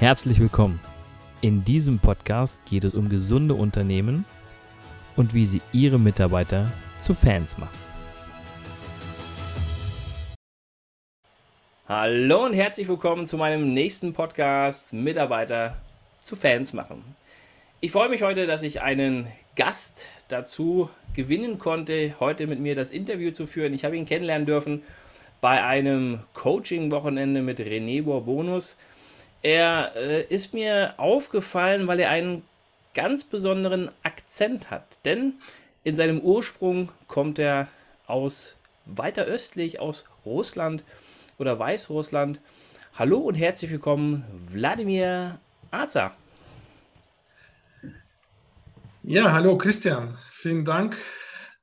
Herzlich willkommen. In diesem Podcast geht es um gesunde Unternehmen und wie sie ihre Mitarbeiter zu Fans machen. Hallo und herzlich willkommen zu meinem nächsten Podcast Mitarbeiter zu Fans machen. Ich freue mich heute, dass ich einen Gast dazu gewinnen konnte, heute mit mir das Interview zu führen. Ich habe ihn kennenlernen dürfen bei einem Coaching-Wochenende mit René Borbonus. Er äh, ist mir aufgefallen, weil er einen ganz besonderen Akzent hat. Denn in seinem Ursprung kommt er aus weiter östlich, aus Russland oder Weißrussland. Hallo und herzlich willkommen, Wladimir Aza. Ja, hallo Christian. Vielen Dank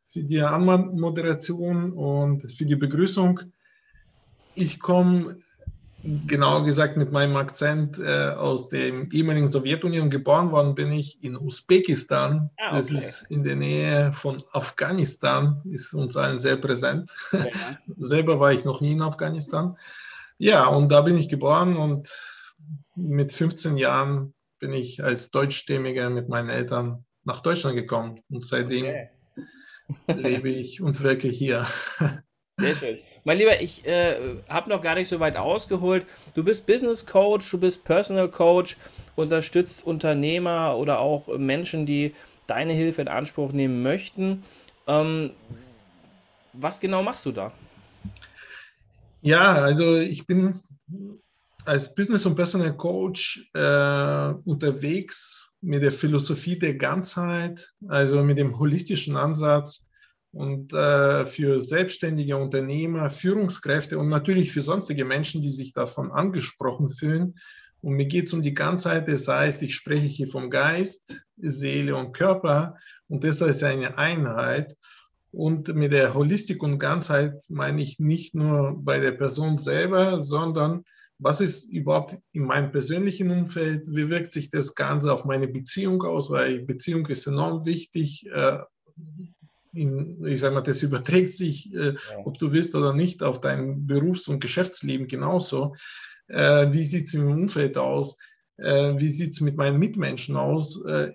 für die Anmoderation und für die Begrüßung. Ich komme genauer gesagt mit meinem Akzent äh, aus der ehemaligen Sowjetunion geboren worden bin ich in Usbekistan. Ah, okay. Das ist in der Nähe von Afghanistan, ist uns allen sehr präsent. Okay. Selber war ich noch nie in Afghanistan. Ja, und da bin ich geboren und mit 15 Jahren bin ich als Deutschstämmiger mit meinen Eltern nach Deutschland gekommen und seitdem okay. lebe ich und wirke hier. Sehr schön. Mein Lieber, ich äh, habe noch gar nicht so weit ausgeholt. Du bist Business Coach, du bist Personal Coach, unterstützt Unternehmer oder auch Menschen, die deine Hilfe in Anspruch nehmen möchten. Ähm, was genau machst du da? Ja, also ich bin als Business- und Personal Coach äh, unterwegs mit der Philosophie der Ganzheit, also mit dem holistischen Ansatz und äh, für selbstständige Unternehmer, Führungskräfte und natürlich für sonstige Menschen, die sich davon angesprochen fühlen. Und mir geht es um die Ganzheit, das heißt, ich spreche hier vom Geist, Seele und Körper und das ist eine Einheit. Und mit der Holistik und Ganzheit meine ich nicht nur bei der Person selber, sondern was ist überhaupt in meinem persönlichen Umfeld, wie wirkt sich das Ganze auf meine Beziehung aus, weil Beziehung ist enorm wichtig, äh, in, ich sage mal, das überträgt sich, äh, ja. ob du willst oder nicht, auf dein Berufs- und Geschäftsleben genauso. Äh, wie sieht es im Umfeld aus? Äh, wie sieht es mit meinen Mitmenschen aus? Äh,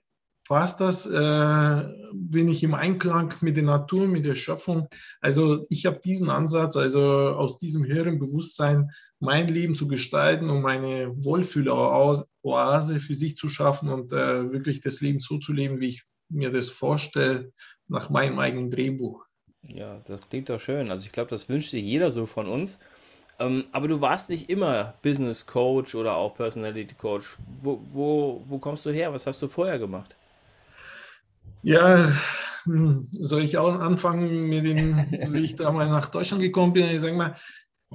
passt das? Äh, bin ich im Einklang mit der Natur, mit der Schöpfung? Also ich habe diesen Ansatz, also aus diesem höheren Bewusstsein mein Leben zu gestalten und meine Wohlfühloase für sich zu schaffen und äh, wirklich das Leben so zu leben, wie ich mir das vorstelle, nach meinem eigenen Drehbuch. Ja, das klingt doch schön. Also ich glaube, das wünscht sich jeder so von uns. Ähm, aber du warst nicht immer Business Coach oder auch Personality Coach. Wo, wo, wo kommst du her? Was hast du vorher gemacht? Ja, hm, soll ich auch anfangen mit dem, wie ich damals nach Deutschland gekommen bin? Ich sage mal,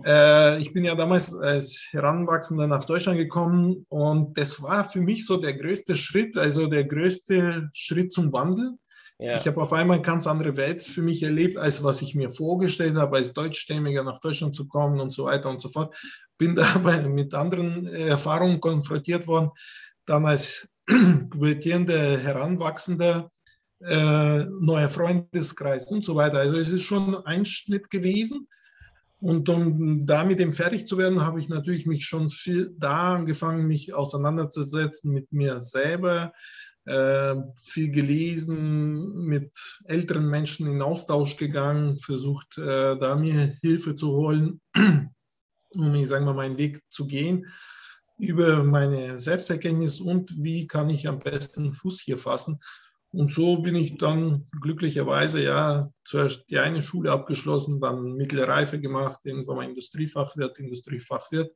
äh, ich bin ja damals als Heranwachsender nach Deutschland gekommen und das war für mich so der größte Schritt, also der größte Schritt zum Wandel. Ja. Ich habe auf einmal eine ganz andere Welt für mich erlebt, als was ich mir vorgestellt habe, als Deutschstämmiger nach Deutschland zu kommen und so weiter und so fort. Bin dabei mit anderen äh, Erfahrungen konfrontiert worden. Dann als pubertierender Heranwachsender, äh, neuer Freundeskreis und so weiter. Also es ist schon ein Schnitt gewesen. Und um damit eben fertig zu werden, habe ich natürlich mich schon viel da angefangen, mich auseinanderzusetzen mit mir selber, äh, viel gelesen, mit älteren Menschen in Austausch gegangen, versucht, äh, da mir Hilfe zu holen, um, ich sage mal, meinen Weg zu gehen über meine Selbsterkenntnis und wie kann ich am besten Fuß hier fassen. Und so bin ich dann glücklicherweise ja zuerst die eine Schule abgeschlossen, dann mittlere Reife gemacht, irgendwann mal Industriefachwirt, Industriefachwirt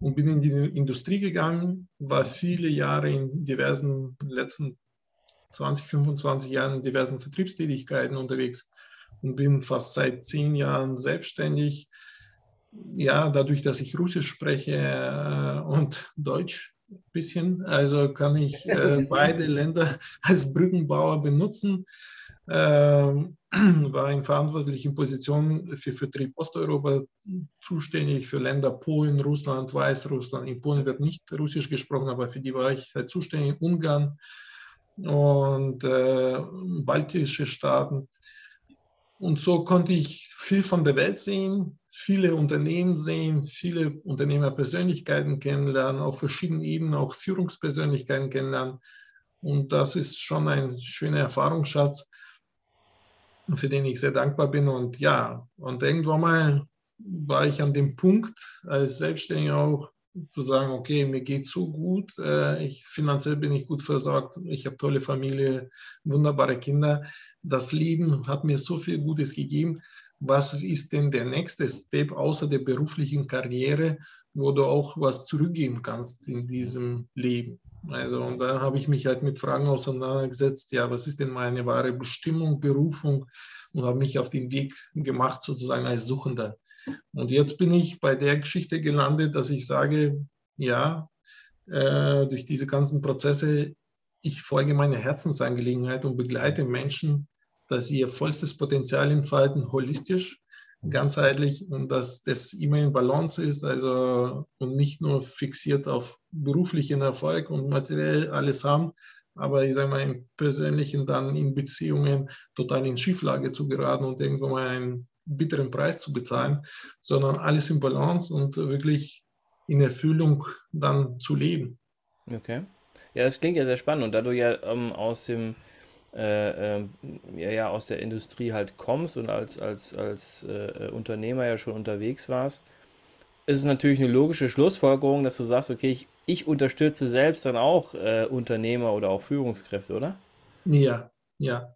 und bin in die Industrie gegangen, war viele Jahre in diversen, letzten 20, 25 Jahren in diversen Vertriebstätigkeiten unterwegs und bin fast seit zehn Jahren selbstständig. Ja, dadurch, dass ich Russisch spreche äh, und Deutsch, bisschen. Also kann ich äh, beide Länder als Brückenbauer benutzen. Ähm, war in verantwortlichen Positionen für Vertrieb Osteuropa zuständig, für Länder Polen, Russland, Weißrussland. In Polen wird nicht Russisch gesprochen, aber für die war ich halt zuständig. Ungarn und äh, baltische Staaten. Und so konnte ich viel von der Welt sehen, viele Unternehmen sehen, viele Unternehmerpersönlichkeiten kennenlernen, auf verschiedenen Ebenen auch Führungspersönlichkeiten kennenlernen. Und das ist schon ein schöner Erfahrungsschatz, für den ich sehr dankbar bin. Und ja, und irgendwann mal war ich an dem Punkt, als Selbstständiger auch, zu sagen, okay, mir geht so gut, äh, ich, finanziell bin ich gut versorgt, ich habe tolle Familie, wunderbare Kinder. Das Leben hat mir so viel Gutes gegeben. Was ist denn der nächste Step außer der beruflichen Karriere, wo du auch was zurückgeben kannst in diesem Leben? Also, und da habe ich mich halt mit Fragen auseinandergesetzt, ja, was ist denn meine wahre Bestimmung, Berufung? Und habe mich auf den Weg gemacht, sozusagen als Suchender. Und jetzt bin ich bei der Geschichte gelandet, dass ich sage, ja, äh, durch diese ganzen Prozesse, ich folge meiner Herzensangelegenheit und begleite Menschen, dass sie ihr vollstes Potenzial entfalten, holistisch, ganzheitlich und dass das immer in Balance ist, also und nicht nur fixiert auf beruflichen Erfolg und materiell alles haben, aber ich sage mal im Persönlichen dann in Beziehungen total in Schieflage zu geraten und irgendwo mal einen bitteren Preis zu bezahlen, sondern alles in Balance und wirklich in Erfüllung dann zu leben. Okay. Ja, das klingt ja sehr spannend. Und da du ja ähm, aus dem äh, äh, ja, ja, aus der Industrie halt kommst und als, als, als äh, Unternehmer ja schon unterwegs warst, ist es natürlich eine logische Schlussfolgerung, dass du sagst, okay, ich, ich unterstütze selbst dann auch äh, Unternehmer oder auch Führungskräfte, oder? Ja, ja.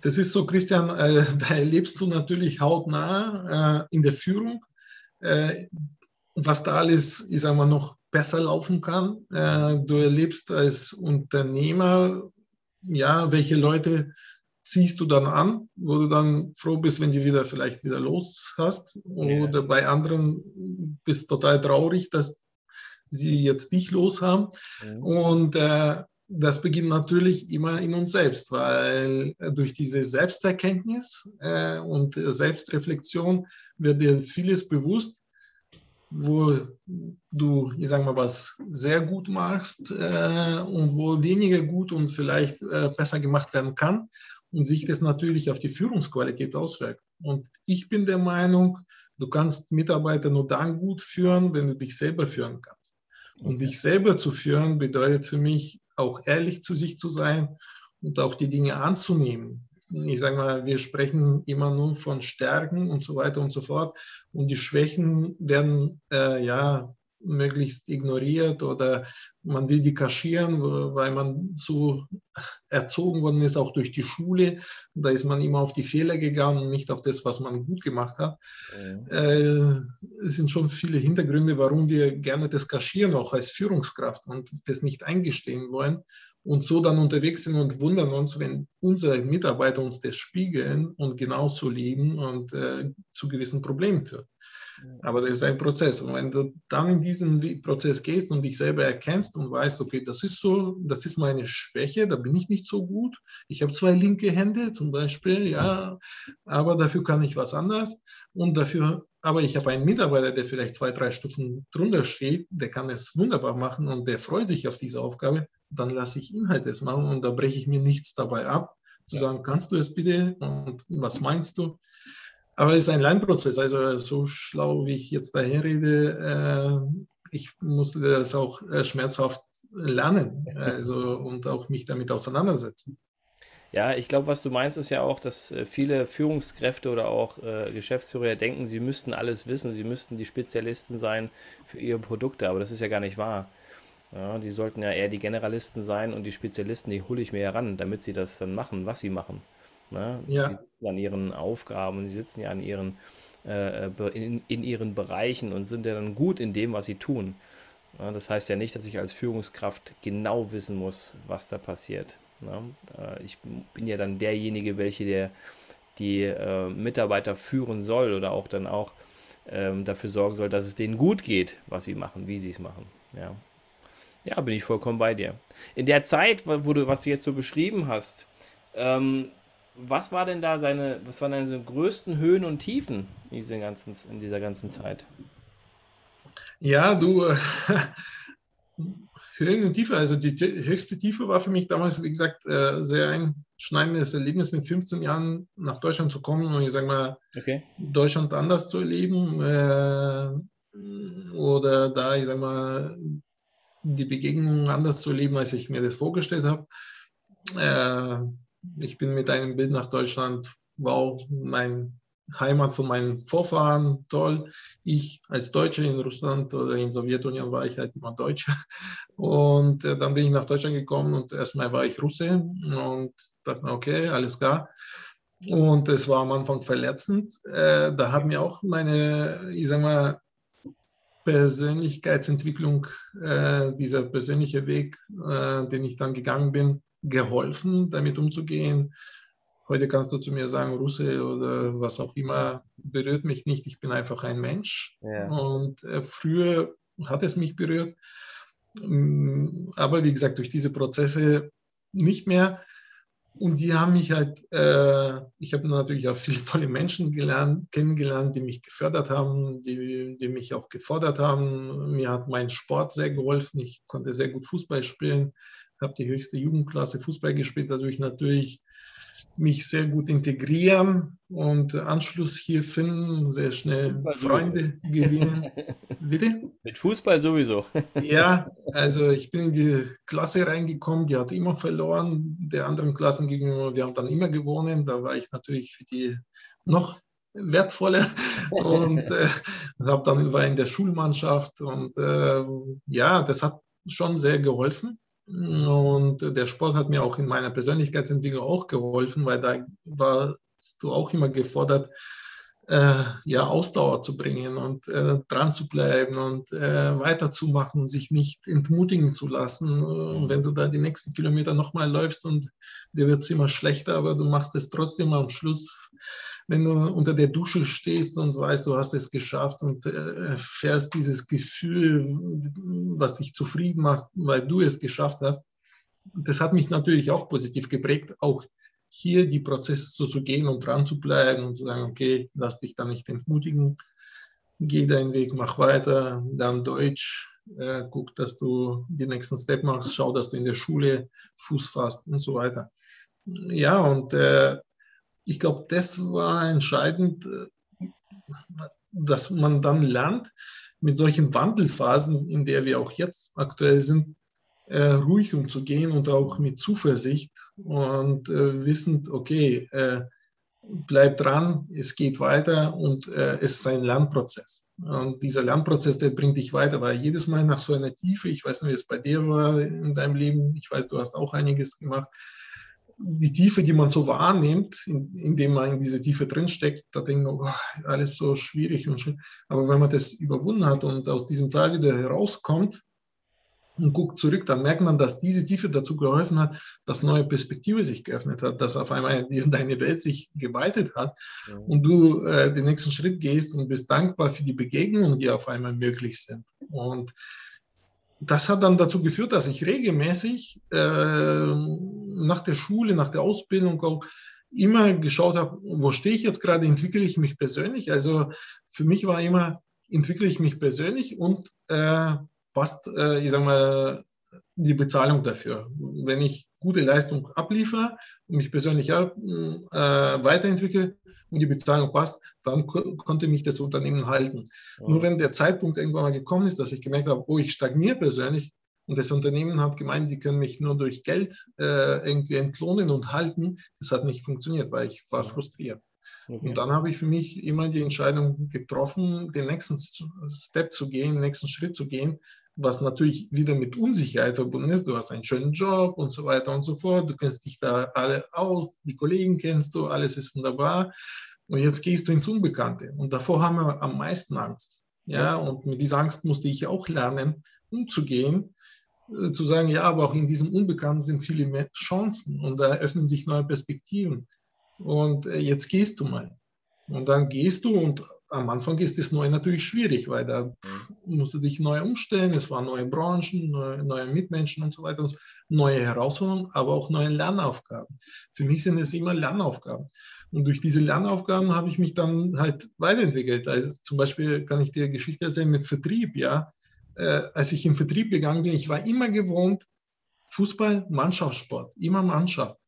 Das ist so, Christian, äh, da erlebst du natürlich hautnah äh, in der Führung, äh, was da alles, ich sag mal, noch besser laufen kann. Äh, du erlebst als Unternehmer, ja, welche Leute ziehst du dann an, wo du dann froh bist, wenn du wieder vielleicht wieder los hast. Oder ja. bei anderen bist total traurig, dass sie jetzt dich los haben. Mhm. Und äh, das beginnt natürlich immer in uns selbst, weil durch diese Selbsterkenntnis äh, und Selbstreflexion wird dir vieles bewusst, wo du, ich sag mal, was sehr gut machst äh, und wo weniger gut und vielleicht äh, besser gemacht werden kann und sich das natürlich auf die Führungsqualität auswirkt. Und ich bin der Meinung, du kannst Mitarbeiter nur dann gut führen, wenn du dich selber führen kannst. Und dich selber zu führen bedeutet für mich auch ehrlich zu sich zu sein und auch die Dinge anzunehmen. Ich sage mal, wir sprechen immer nur von Stärken und so weiter und so fort. Und die Schwächen werden äh, ja möglichst ignoriert oder man will die kaschieren, weil man so erzogen worden ist, auch durch die Schule. Da ist man immer auf die Fehler gegangen und nicht auf das, was man gut gemacht hat. Ja. Äh, es sind schon viele Hintergründe, warum wir gerne das kaschieren, auch als Führungskraft und das nicht eingestehen wollen und so dann unterwegs sind und wundern uns, wenn unsere Mitarbeiter uns das spiegeln und genauso leben und äh, zu gewissen Problemen führt. Aber das ist ein Prozess. Und wenn du dann in diesen Prozess gehst und dich selber erkennst und weißt, okay, das ist so, das ist meine Schwäche, da bin ich nicht so gut. Ich habe zwei linke Hände zum Beispiel, ja, aber dafür kann ich was anderes. Und dafür, aber ich habe einen Mitarbeiter, der vielleicht zwei, drei Stufen drunter steht, der kann es wunderbar machen und der freut sich auf diese Aufgabe. Dann lasse ich ihn halt das machen und da breche ich mir nichts dabei ab, zu sagen, kannst du es bitte und was meinst du? Aber es ist ein Lernprozess. Also so schlau, wie ich jetzt daher rede, äh, ich musste das auch äh, schmerzhaft lernen also, und auch mich damit auseinandersetzen. Ja, ich glaube, was du meinst, ist ja auch, dass äh, viele Führungskräfte oder auch äh, Geschäftsführer denken, sie müssten alles wissen, sie müssten die Spezialisten sein für ihre Produkte, aber das ist ja gar nicht wahr. Ja, die sollten ja eher die Generalisten sein und die Spezialisten, die hole ich mir heran, damit sie das dann machen, was sie machen. Ne? Ja. Die sitzen an ihren Aufgaben, die sitzen ja an ihren, äh, in, in, ihren Bereichen und sind ja dann gut in dem, was sie tun. Ja, das heißt ja nicht, dass ich als Führungskraft genau wissen muss, was da passiert. Ja, äh, ich bin ja dann derjenige, welche der die äh, Mitarbeiter führen soll oder auch dann auch ähm, dafür sorgen soll, dass es denen gut geht, was sie machen, wie sie es machen. Ja. ja, bin ich vollkommen bei dir. In der Zeit, wo du, was du jetzt so beschrieben hast, ähm, was war denn da seine, was waren deine größten Höhen und Tiefen in, dieser ganzen, in dieser ganzen Zeit? Ja, du, Höhen und Tiefe. Also die höchste Tiefe war für mich damals, wie gesagt, äh, sehr einschneidendes Erlebnis, mit 15 Jahren nach Deutschland zu kommen und ich sage mal, okay. Deutschland anders zu erleben. Äh, oder da, ich sage mal, die Begegnung anders zu erleben, als ich mir das vorgestellt habe. Äh, ich bin mit einem Bild nach Deutschland, wow, mein Heimat von meinen Vorfahren, toll. Ich als Deutscher in Russland oder in Sowjetunion war ich halt immer Deutscher. Und äh, dann bin ich nach Deutschland gekommen und erstmal war ich Russe und dachte mir, okay, alles klar. Und es war am Anfang verletzend. Äh, da hat mir auch meine, ich sag mal, Persönlichkeitsentwicklung, äh, dieser persönliche Weg, äh, den ich dann gegangen bin, geholfen, damit umzugehen Heute kannst du zu mir sagen, Russe oder was auch immer, berührt mich nicht. Ich bin einfach ein Mensch. Ja. Und äh, früher hat es mich berührt. Mm, aber wie gesagt, durch diese Prozesse nicht mehr. Und die haben mich halt, äh, ich habe natürlich auch viele tolle Menschen gelernt, kennengelernt, die mich gefördert haben, die, die mich auch gefordert haben. Mir hat mein Sport sehr geholfen. Ich konnte sehr gut Fußball spielen, habe die höchste Jugendklasse Fußball gespielt, dadurch natürlich mich sehr gut integrieren und Anschluss hier finden, sehr schnell Freunde gewinnen. Bitte? Mit Fußball sowieso. ja, also ich bin in die Klasse reingekommen, die hat immer verloren, der anderen Klassen gegenüber, wir haben dann immer gewonnen, da war ich natürlich für die noch wertvoller und äh, habe dann war in der Schulmannschaft und äh, ja, das hat schon sehr geholfen. Und der Sport hat mir auch in meiner Persönlichkeitsentwicklung auch geholfen, weil da warst du auch immer gefordert, äh, ja, Ausdauer zu bringen und äh, dran zu bleiben und äh, weiterzumachen, sich nicht entmutigen zu lassen. Und wenn du da die nächsten Kilometer nochmal läufst und dir wird es immer schlechter, aber du machst es trotzdem am Schluss, wenn du unter der Dusche stehst und weißt, du hast es geschafft und äh, fährst dieses Gefühl, was dich zufrieden macht, weil du es geschafft hast. Das hat mich natürlich auch positiv geprägt, auch hier die Prozesse so zu gehen und dran zu bleiben und zu sagen, okay, lass dich da nicht entmutigen, geh deinen Weg, mach weiter, dann Deutsch, äh, guck, dass du den nächsten Step machst, schau, dass du in der Schule Fuß fasst und so weiter. Ja, und äh, ich glaube, das war entscheidend, äh, dass man dann lernt, mit solchen Wandelphasen, in der wir auch jetzt aktuell sind, äh, ruhig umzugehen und auch mit Zuversicht und äh, wissend, okay, äh, bleib dran, es geht weiter und äh, es ist ein Lernprozess. Und dieser Lernprozess, der bringt dich weiter, weil jedes Mal nach so einer Tiefe, ich weiß nicht, wie es bei dir war in deinem Leben, ich weiß, du hast auch einiges gemacht, die Tiefe, die man so wahrnimmt, in, indem man in diese Tiefe drinsteckt, da denkt man, oh, alles so schwierig und schön. Aber wenn man das überwunden hat und aus diesem Tal wieder herauskommt und guckt zurück, dann merkt man, dass diese Tiefe dazu geholfen hat, dass neue Perspektive sich geöffnet hat, dass auf einmal deine Welt sich geweitet hat ja. und du äh, den nächsten Schritt gehst und bist dankbar für die Begegnungen, die auf einmal möglich sind. Und das hat dann dazu geführt, dass ich regelmäßig äh, nach der Schule, nach der Ausbildung auch immer geschaut habe, wo stehe ich jetzt gerade, entwickle ich mich persönlich. Also für mich war immer, entwickle ich mich persönlich und äh, passt, äh, ich sage mal, die Bezahlung dafür. Wenn ich gute Leistung abliefere und mich persönlich äh, weiterentwickle, und die Bezahlung passt, dann ko konnte mich das Unternehmen halten. Ja. Nur wenn der Zeitpunkt irgendwann mal gekommen ist, dass ich gemerkt habe, oh, ich stagniere persönlich und das Unternehmen hat gemeint, die können mich nur durch Geld äh, irgendwie entlohnen und halten, das hat nicht funktioniert, weil ich war frustriert. Okay. Und dann habe ich für mich immer die Entscheidung getroffen, den nächsten Step zu gehen, den nächsten Schritt zu gehen, was natürlich wieder mit Unsicherheit verbunden ist. Du hast einen schönen Job und so weiter und so fort. Du kennst dich da alle aus, die Kollegen kennst du, alles ist wunderbar. Und jetzt gehst du ins Unbekannte. Und davor haben wir am meisten Angst. Ja, und mit dieser Angst musste ich auch lernen, umzugehen, äh, zu sagen, ja, aber auch in diesem Unbekannten sind viele mehr Chancen und da öffnen sich neue Perspektiven. Und äh, jetzt gehst du mal. Und dann gehst du und am Anfang ist das neu natürlich schwierig, weil da musst du dich neu umstellen. Es waren neue Branchen, neue, neue Mitmenschen und so weiter. Neue Herausforderungen, aber auch neue Lernaufgaben. Für mich sind es immer Lernaufgaben. Und durch diese Lernaufgaben habe ich mich dann halt weiterentwickelt. Also zum Beispiel kann ich dir Geschichte erzählen mit Vertrieb, ja. äh, als ich in Vertrieb gegangen bin, ich war immer gewohnt, Fußball, Mannschaftssport, immer Mannschaft.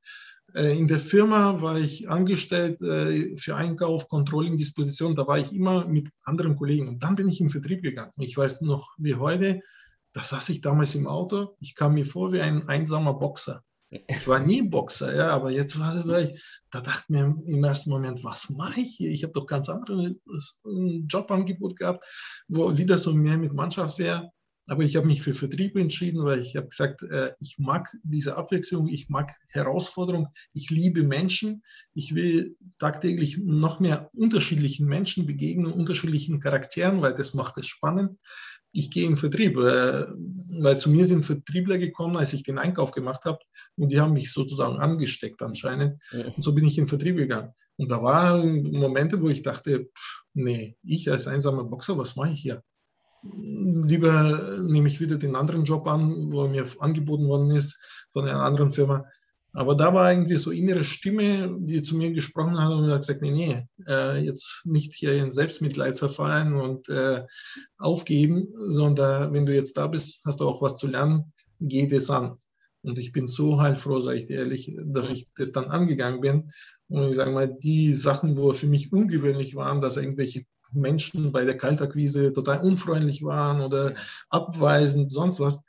Äh, in der Firma war ich angestellt äh, für Einkauf, Controlling, Disposition. Da war ich immer mit anderen Kollegen. Und dann bin ich in Vertrieb gegangen. Ich weiß noch wie heute, da saß ich damals im Auto. Ich kam mir vor wie ein einsamer Boxer. Ich war nie Boxer, ja, aber jetzt war, ich, da dachte ich mir im ersten Moment, was mache ich hier? Ich habe doch ganz andere Jobangebot gehabt, wo wieder so mehr mit Mannschaft wäre. Aber ich habe mich für Vertrieb entschieden, weil ich habe gesagt, äh, ich mag diese Abwechslung, ich mag Herausforderung, ich liebe Menschen, ich will tagtäglich noch mehr unterschiedlichen Menschen begegnen, unterschiedlichen Charakteren, weil das macht es spannend. Ich gehe in Vertrieb, äh, weil zu mir sind Vertriebler gekommen, als ich den Einkauf gemacht habe und die haben mich sozusagen angesteckt anscheinend. Und so bin ich in Vertrieb gegangen. Und da waren Momente, wo ich dachte, pff, nee, ich als einsamer Boxer, was mache ich hier? Lieber nehme ich wieder den anderen Job an, wo mir angeboten worden ist von einer anderen Firma. Aber da war irgendwie so innere Stimme, die zu mir gesprochen hat und hat gesagt, nee, nee, äh, jetzt nicht hier in Selbstmitleid verfallen und äh, aufgeben, sondern wenn du jetzt da bist, hast du auch was zu lernen, geh das an. Und ich bin so heilfroh, sage ich dir ehrlich, dass ich das dann angegangen bin. Und ich sage mal, die Sachen, wo für mich ungewöhnlich waren, dass irgendwelche Menschen bei der Kaltakquise total unfreundlich waren oder abweisend, sonst was,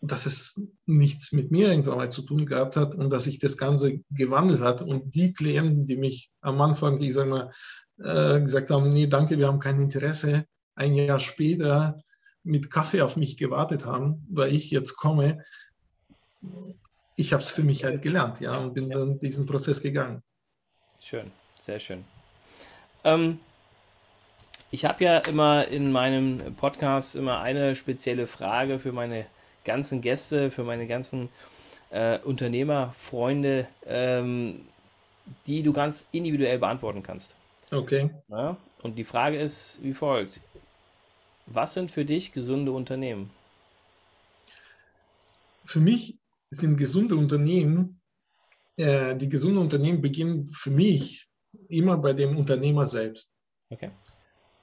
dass es nichts mit mir irgendwann mal zu tun gehabt hat und dass sich das Ganze gewandelt hat. Und die Klienten, die mich am Anfang, ich sage mal, äh, gesagt haben, nee, danke, wir haben kein Interesse, ein Jahr später mit Kaffee auf mich gewartet haben, weil ich jetzt komme, ich habe es für mich halt gelernt, ja, und bin dann diesen Prozess gegangen. Schön, sehr schön. Ähm, ich habe ja immer in meinem Podcast immer eine spezielle Frage für meine ganzen Gäste, für meine ganzen äh, Unternehmerfreunde, ähm, die du ganz individuell beantworten kannst. Okay. Ja? Und die Frage ist wie folgt. Was sind für dich gesunde Unternehmen? Für mich sind gesunde Unternehmen, äh, die gesunden Unternehmen beginnen für mich immer bei dem Unternehmer selbst. Okay.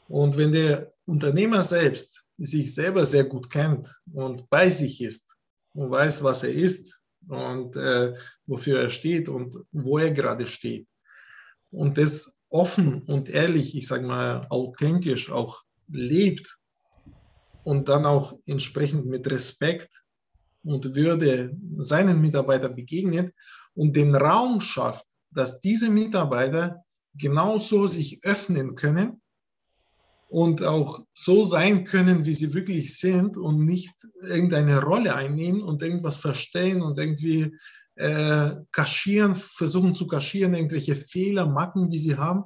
Und wenn der Unternehmer selbst sich selber sehr gut kennt und bei sich ist und weiß, was er ist und äh, wofür er steht und wo er gerade steht und das offen und ehrlich, ich sage mal authentisch auch lebt und dann auch entsprechend mit Respekt und Würde seinen Mitarbeitern begegnet und den Raum schafft, dass diese Mitarbeiter genauso sich öffnen können und auch so sein können, wie sie wirklich sind und nicht irgendeine Rolle einnehmen und irgendwas verstehen und irgendwie äh, kaschieren, versuchen zu kaschieren, irgendwelche Fehler, Macken, die sie haben.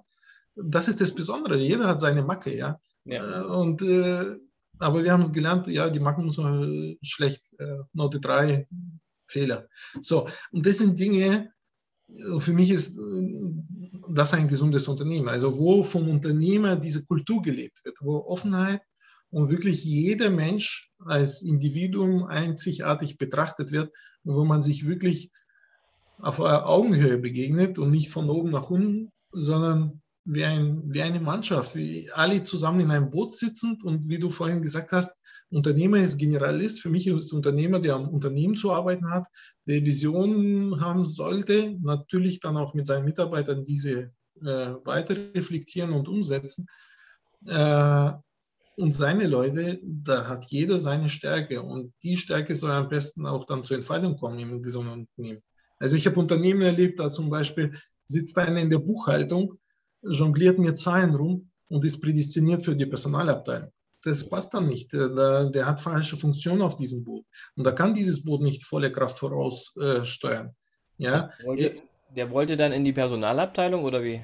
Das ist das Besondere. Jeder hat seine Macke, ja. ja. Äh, und, äh, aber wir haben es gelernt, ja, die Macken sind schlecht, äh, Note 3, Fehler. So, und das sind Dinge, für mich ist äh, das ein gesundes Unternehmen. Also wo vom Unternehmer diese Kultur gelebt wird, wo Offenheit und wirklich jeder Mensch als Individuum einzigartig betrachtet wird wo man sich wirklich auf Augenhöhe begegnet und nicht von oben nach unten, sondern wie, ein, wie eine Mannschaft, wie alle zusammen in einem Boot sitzend und wie du vorhin gesagt hast, Unternehmer ist Generalist. Für mich ist Unternehmer, der am Unternehmen zu arbeiten hat, der Visionen haben sollte, natürlich dann auch mit seinen Mitarbeitern diese äh, weiter reflektieren und umsetzen. Äh, und seine Leute, da hat jeder seine Stärke und die Stärke soll am besten auch dann zur Entfaltung kommen im gesunden Unternehmen. Also ich habe Unternehmen erlebt, da zum Beispiel sitzt einer in der Buchhaltung, jongliert mir Zahlen rum und ist prädestiniert für die Personalabteilung das passt dann nicht. Der, der, hat falsche Funktion auf diesem Boot. Und da kann dieses Boot nicht volle Kraft voraussteuern. Äh, ja? Der wollte, der wollte dann in die Personalabteilung oder wie?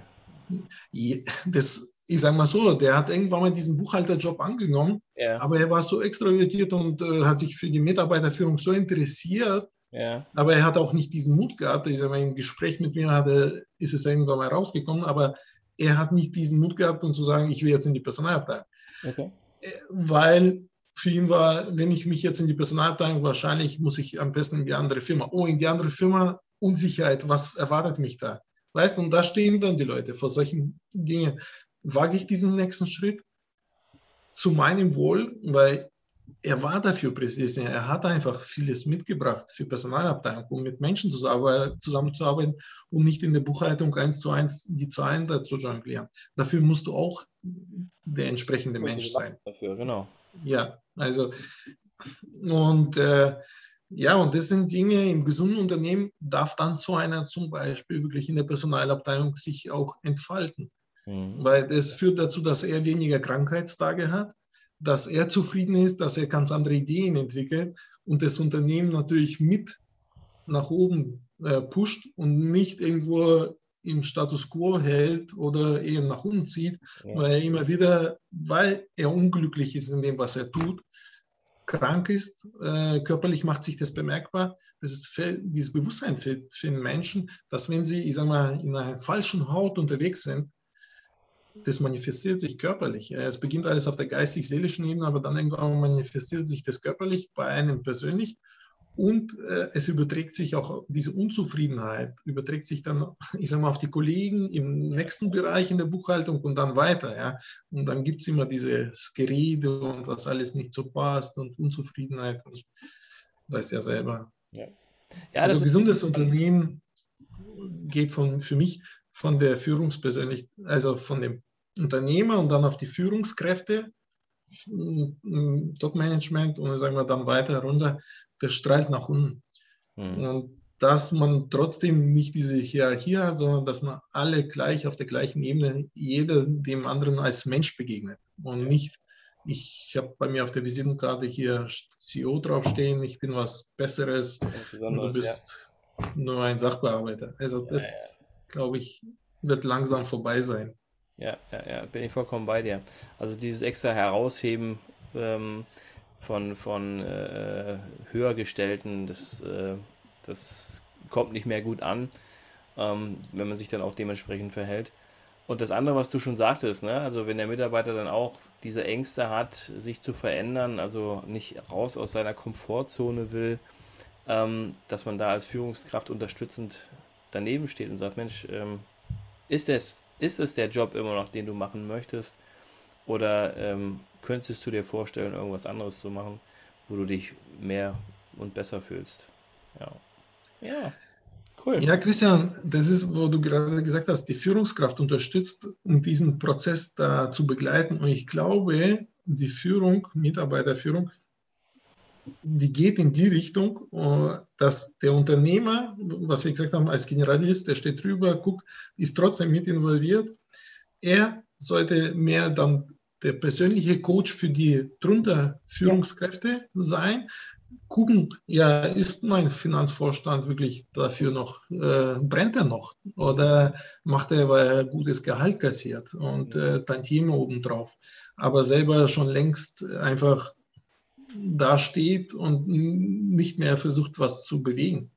Das, ich sage mal so, der hat irgendwann mal diesen Buchhalterjob angenommen, ja. aber er war so extrovertiert und äh, hat sich für die Mitarbeiterführung so interessiert, ja. aber er hat auch nicht diesen Mut gehabt. Ich sage mal, im Gespräch mit mir hatte, ist es irgendwann mal rausgekommen, aber er hat nicht diesen Mut gehabt, um zu sagen, ich will jetzt in die Personalabteilung. Okay weil für ihn war, wenn ich mich jetzt in die Personalabteilung, wahrscheinlich muss ich am besten in die andere Firma. Oh, in die andere Firma, Unsicherheit, was erwartet mich da? Weißt du, und da stehen dann die Leute vor solchen Dingen. Wage ich diesen nächsten Schritt zu meinem Wohl, weil er war dafür Präsident. Er hat einfach vieles mitgebracht für Personalabteilung, um mit Menschen zusammenzuarbeiten und nicht in der Buchhaltung eins zu eins die Zahlen dazu jonglieren. Dafür musst du auch der entsprechende Mensch sein. Dafür, genau. Ja, also und äh, ja, und das sind Dinge im gesunden Unternehmen, darf dann so einer zum Beispiel wirklich in der Personalabteilung sich auch entfalten. Mhm. Weil das führt dazu, dass er weniger Krankheitstage hat dass er zufrieden ist, dass er ganz andere Ideen entwickelt und das Unternehmen natürlich mit nach oben äh, pusht und nicht irgendwo im Status quo hält oder eher nach unten zieht, ja. weil er immer wieder, weil er unglücklich ist in dem, was er tut, krank ist, äh, körperlich macht sich das bemerkbar. Das ist dieses Bewusstsein für, für den Menschen, dass wenn sie, ich sag mal, in einer falschen Haut unterwegs sind, das manifestiert sich körperlich. Es beginnt alles auf der geistig-seelischen Ebene, aber dann irgendwann manifestiert sich das körperlich bei einem persönlich und äh, es überträgt sich auch diese Unzufriedenheit, überträgt sich dann, ich sage mal, auf die Kollegen im nächsten Bereich in der Buchhaltung und dann weiter. Ja? Und dann gibt es immer dieses Gerede und was alles nicht so passt und Unzufriedenheit. Und das heißt ja selber. Ja. Ja, also gesundes Unternehmen geht von, für mich von der Führungspersönlichkeit, also von dem Unternehmer und dann auf die Führungskräfte, Top-Management und sagen wir dann weiter runter, der strahlt nach unten. Mhm. Und dass man trotzdem nicht diese Hierarchie hat, sondern dass man alle gleich auf der gleichen Ebene, jeder dem anderen als Mensch begegnet und nicht, ich habe bei mir auf der Visitenkarte hier CEO draufstehen, ich bin was Besseres und du bist ja. nur ein Sachbearbeiter. Also das, ja, ja. glaube ich, wird langsam vorbei sein. Ja, ja, ja, bin ich vollkommen bei dir. Also dieses extra Herausheben ähm, von, von äh, Höhergestellten, das, äh, das kommt nicht mehr gut an, ähm, wenn man sich dann auch dementsprechend verhält. Und das andere, was du schon sagtest, ne? also wenn der Mitarbeiter dann auch diese Ängste hat, sich zu verändern, also nicht raus aus seiner Komfortzone will, ähm, dass man da als Führungskraft unterstützend daneben steht und sagt, Mensch, ähm, ist es ist es der Job immer noch, den du machen möchtest? Oder ähm, könntest du dir vorstellen, irgendwas anderes zu machen, wo du dich mehr und besser fühlst? Ja. Ja. Cool. Ja, Christian, das ist, wo du gerade gesagt hast, die Führungskraft unterstützt, um diesen Prozess da zu begleiten. Und ich glaube, die Führung, Mitarbeiterführung, die geht in die Richtung, äh, dass der Unternehmer, was wir gesagt haben, als Generalist, der steht drüber, guckt, ist trotzdem mit involviert. Er sollte mehr dann der persönliche Coach für die drunter Führungskräfte sein. Gucken, ja, ist mein Finanzvorstand wirklich dafür noch, äh, brennt er noch? Oder macht er, weil er gutes Gehalt kassiert? Und äh, Tantieme obendrauf, aber selber schon längst einfach dasteht und nicht mehr versucht, was zu bewegen.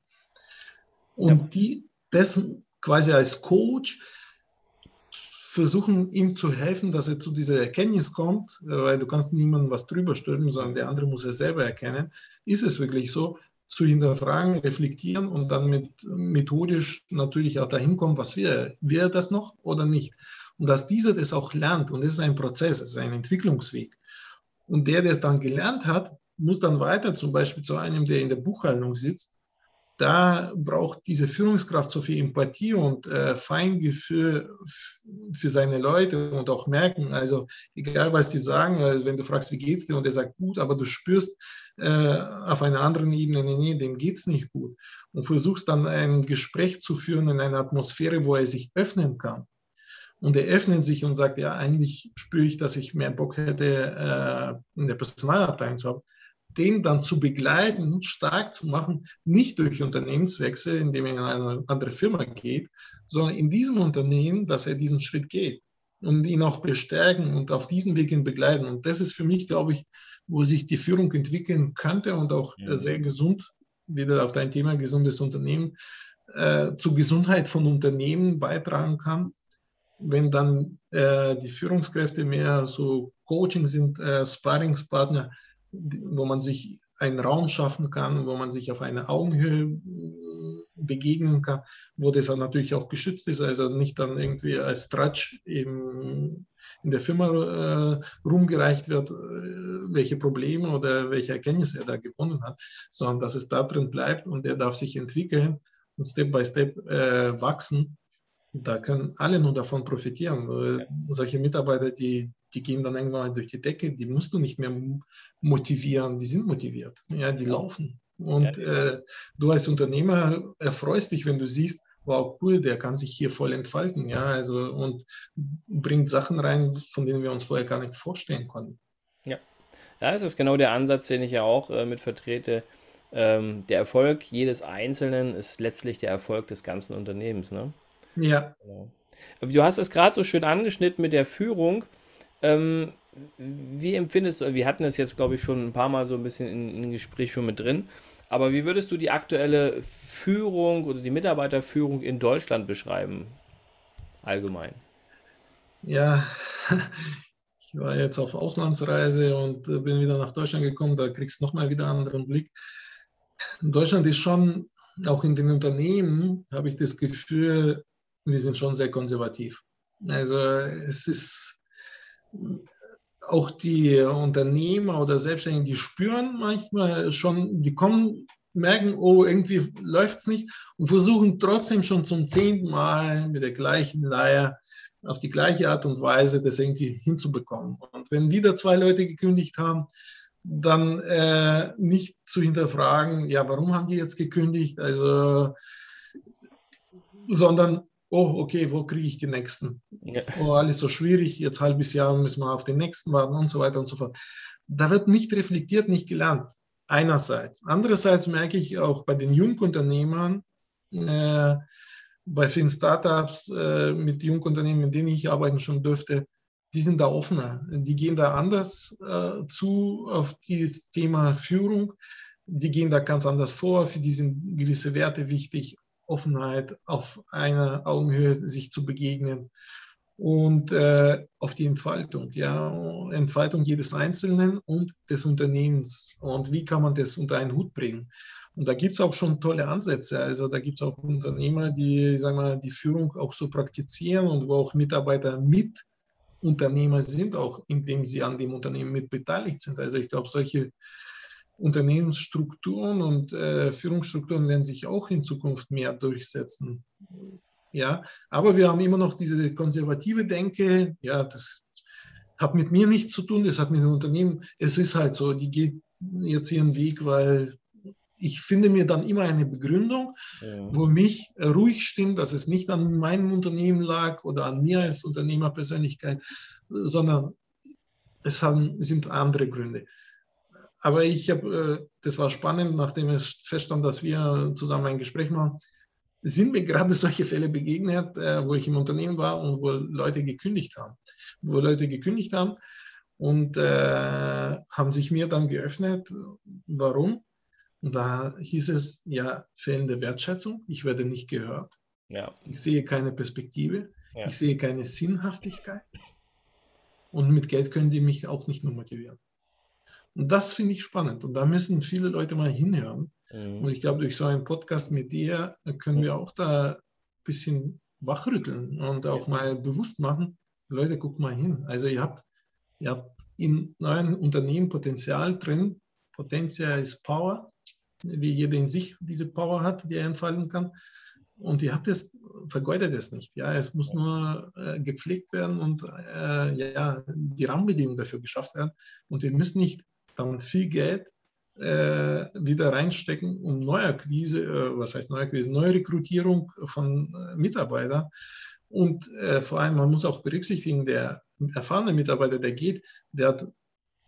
Und die, das quasi als Coach versuchen, ihm zu helfen, dass er zu dieser Erkenntnis kommt, weil du kannst niemandem was drüber stülpen, sondern der andere muss er selber erkennen. Ist es wirklich so? Zu hinterfragen, reflektieren und dann mit, methodisch natürlich auch dahin kommen, was wäre, wäre das noch oder nicht? Und dass dieser das auch lernt, und das ist ein Prozess, es ist ein Entwicklungsweg. Und der, der es dann gelernt hat, muss dann weiter zum Beispiel zu einem, der in der Buchhaltung sitzt. Da braucht diese Führungskraft so viel Empathie und äh, Feingefühl für seine Leute und auch merken, also egal was die sagen, also wenn du fragst, wie geht's dir und er sagt gut, aber du spürst äh, auf einer anderen Ebene, nee, nee, dem geht's nicht gut. Und versuchst dann ein Gespräch zu führen in einer Atmosphäre, wo er sich öffnen kann. Und er öffnet sich und sagt, ja, eigentlich spüre ich, dass ich mehr Bock hätte, äh, in der Personalabteilung zu haben, den dann zu begleiten, stark zu machen, nicht durch Unternehmenswechsel, indem er in eine andere Firma geht, sondern in diesem Unternehmen, dass er diesen Schritt geht und ihn auch bestärken und auf diesen Weg ihn begleiten. Und das ist für mich, glaube ich, wo sich die Führung entwickeln könnte und auch ja. sehr gesund, wieder auf dein Thema gesundes Unternehmen, äh, zur Gesundheit von Unternehmen beitragen kann wenn dann äh, die Führungskräfte mehr so Coaching sind, äh, Sparringspartner, wo man sich einen Raum schaffen kann, wo man sich auf einer Augenhöhe äh, begegnen kann, wo das dann natürlich auch geschützt ist, also nicht dann irgendwie als Tratsch eben in der Firma äh, rumgereicht wird, äh, welche Probleme oder welche Erkenntnisse er da gewonnen hat, sondern dass es da drin bleibt und er darf sich entwickeln und Step by Step äh, wachsen. Da können alle nur davon profitieren. Ja. Solche Mitarbeiter, die, die gehen dann irgendwann durch die Decke, die musst du nicht mehr motivieren, die sind motiviert, ja, die laufen. Und ja. äh, du als Unternehmer erfreust dich, wenn du siehst, wow, cool, der kann sich hier voll entfalten, ja, also und bringt Sachen rein, von denen wir uns vorher gar nicht vorstellen konnten. Ja, ja das ist genau der Ansatz, den ich ja auch äh, mit vertrete. Ähm, der Erfolg jedes Einzelnen ist letztlich der Erfolg des ganzen Unternehmens, ne? Ja. Genau. Du hast es gerade so schön angeschnitten mit der Führung. Ähm, wie empfindest du, wir hatten es jetzt, glaube ich, schon ein paar Mal so ein bisschen in, in Gespräch schon mit drin, aber wie würdest du die aktuelle Führung oder die Mitarbeiterführung in Deutschland beschreiben? Allgemein. Ja, ich war jetzt auf Auslandsreise und äh, bin wieder nach Deutschland gekommen. Da kriegst du nochmal wieder einen anderen Blick. Deutschland ist schon, auch in den Unternehmen, habe ich das Gefühl, wir sind schon sehr konservativ. Also es ist auch die Unternehmer oder Selbstständigen, die spüren manchmal schon, die kommen, merken, oh, irgendwie läuft es nicht und versuchen trotzdem schon zum zehnten Mal mit der gleichen Leier auf die gleiche Art und Weise das irgendwie hinzubekommen. Und wenn wieder zwei Leute gekündigt haben, dann äh, nicht zu hinterfragen, ja, warum haben die jetzt gekündigt? Also, sondern oh, okay, wo kriege ich die nächsten? Ja. Oh, alles so schwierig, jetzt halbes Jahr müssen wir auf den nächsten warten und so weiter und so fort. Da wird nicht reflektiert, nicht gelernt. Einerseits. Andererseits merke ich auch bei den Jungunternehmern, äh, bei vielen Startups äh, mit Jungunternehmen, mit denen ich arbeiten schon dürfte, die sind da offener. Die gehen da anders äh, zu auf das Thema Führung. Die gehen da ganz anders vor. Für die sind gewisse Werte wichtig. Offenheit, auf einer Augenhöhe sich zu begegnen und äh, auf die Entfaltung, ja, Entfaltung jedes Einzelnen und des Unternehmens und wie kann man das unter einen Hut bringen. Und da gibt es auch schon tolle Ansätze. Also da gibt es auch Unternehmer, die, sagen wir, die Führung auch so praktizieren und wo auch Mitarbeiter mit Unternehmer sind, auch indem sie an dem Unternehmen mit beteiligt sind. Also ich glaube, solche Unternehmensstrukturen und äh, Führungsstrukturen werden sich auch in Zukunft mehr durchsetzen. Ja, aber wir haben immer noch diese konservative Denke. Ja, das hat mit mir nichts zu tun, das hat mit dem Unternehmen. Es ist halt so, die geht jetzt ihren Weg, weil ich finde mir dann immer eine Begründung, ja. wo mich ruhig stimmt, dass es nicht an meinem Unternehmen lag oder an mir als Unternehmerpersönlichkeit, sondern es haben, sind andere Gründe. Aber ich habe, äh, das war spannend, nachdem es feststand, dass wir zusammen ein Gespräch machen, sind mir gerade solche Fälle begegnet, äh, wo ich im Unternehmen war und wo Leute gekündigt haben. Wo Leute gekündigt haben und äh, haben sich mir dann geöffnet. Warum? Und da hieß es, ja, fehlende Wertschätzung, ich werde nicht gehört. Ja. Ich sehe keine Perspektive, ja. ich sehe keine Sinnhaftigkeit. Und mit Geld können die mich auch nicht nur motivieren. Und das finde ich spannend. Und da müssen viele Leute mal hinhören. Mhm. Und ich glaube, durch so einen Podcast mit dir können wir auch da ein bisschen wachrütteln und auch mal bewusst machen, Leute, guckt mal hin. Also ihr habt, ihr habt in neuen Unternehmen Potenzial drin. Potenzial ist Power, wie jeder in sich diese Power hat, die er entfalten kann. Und ihr habt es, vergeudet es nicht. Ja, es muss nur äh, gepflegt werden und äh, ja, die Rahmenbedingungen dafür geschafft werden. Und ihr müsst nicht dann viel Geld äh, wieder reinstecken, um Neuakquise, äh, was heißt Neuakquise, Neurekrutierung von äh, Mitarbeitern. Und äh, vor allem, man muss auch berücksichtigen, der erfahrene Mitarbeiter, der geht, der hat